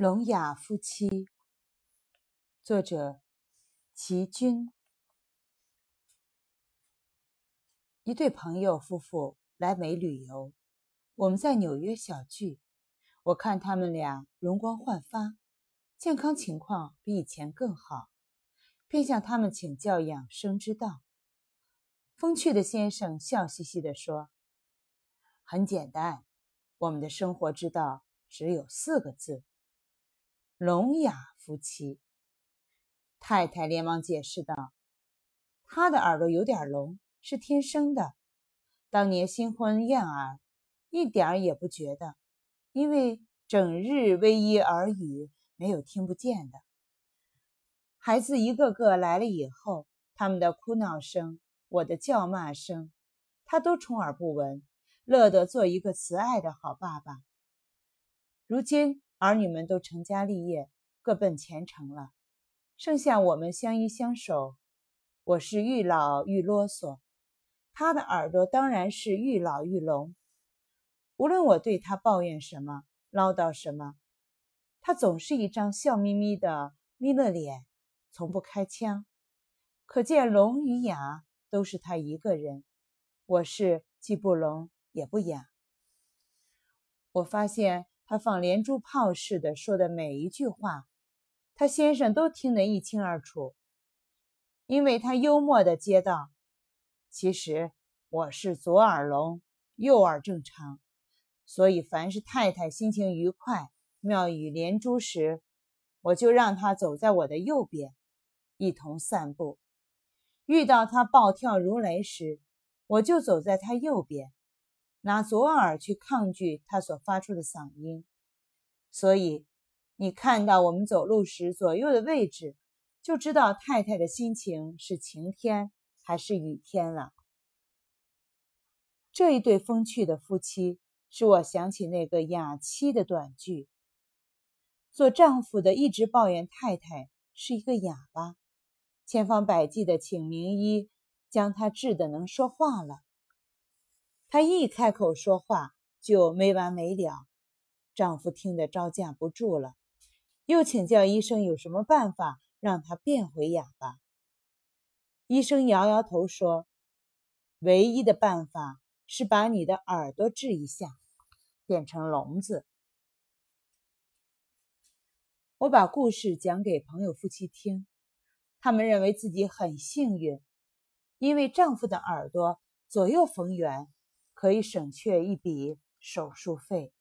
聋哑夫妻，作者齐军。一对朋友夫妇来美旅游，我们在纽约小聚。我看他们俩容光焕发，健康情况比以前更好，便向他们请教养生之道。风趣的先生笑嘻嘻地说：“很简单，我们的生活之道只有四个字。”聋哑夫妻，太太连忙解释道：“他的耳朵有点聋，是天生的。当年新婚燕尔，一点儿也不觉得，因为整日偎依耳语，没有听不见的。孩子一个个来了以后，他们的哭闹声，我的叫骂声，他都充耳不闻，乐得做一个慈爱的好爸爸。如今。”儿女们都成家立业，各奔前程了，剩下我们相依相守。我是愈老愈啰嗦，他的耳朵当然是愈老愈聋。无论我对他抱怨什么，唠叨什么，他总是一张笑眯眯的眯了脸，从不开腔。可见聋与哑都是他一个人，我是既不聋也不哑。我发现。他放连珠炮似的说的每一句话，他先生都听得一清二楚。因为他幽默的接道：“其实我是左耳聋，右耳正常，所以凡是太太心情愉快、妙语连珠时，我就让他走在我的右边，一同散步；遇到他暴跳如雷时，我就走在他右边。”拿左耳去抗拒他所发出的嗓音，所以你看到我们走路时左右的位置，就知道太太的心情是晴天还是雨天了。这一对风趣的夫妻，使我想起那个哑妻的短句：做丈夫的一直抱怨太太是一个哑巴，千方百计的请名医将她治得能说话了。她一开口说话就没完没了，丈夫听得招架不住了，又请教医生有什么办法让她变回哑巴。医生摇摇头说：“唯一的办法是把你的耳朵治一下，变成聋子。”我把故事讲给朋友夫妻听，他们认为自己很幸运，因为丈夫的耳朵左右逢源。可以省却一笔手术费。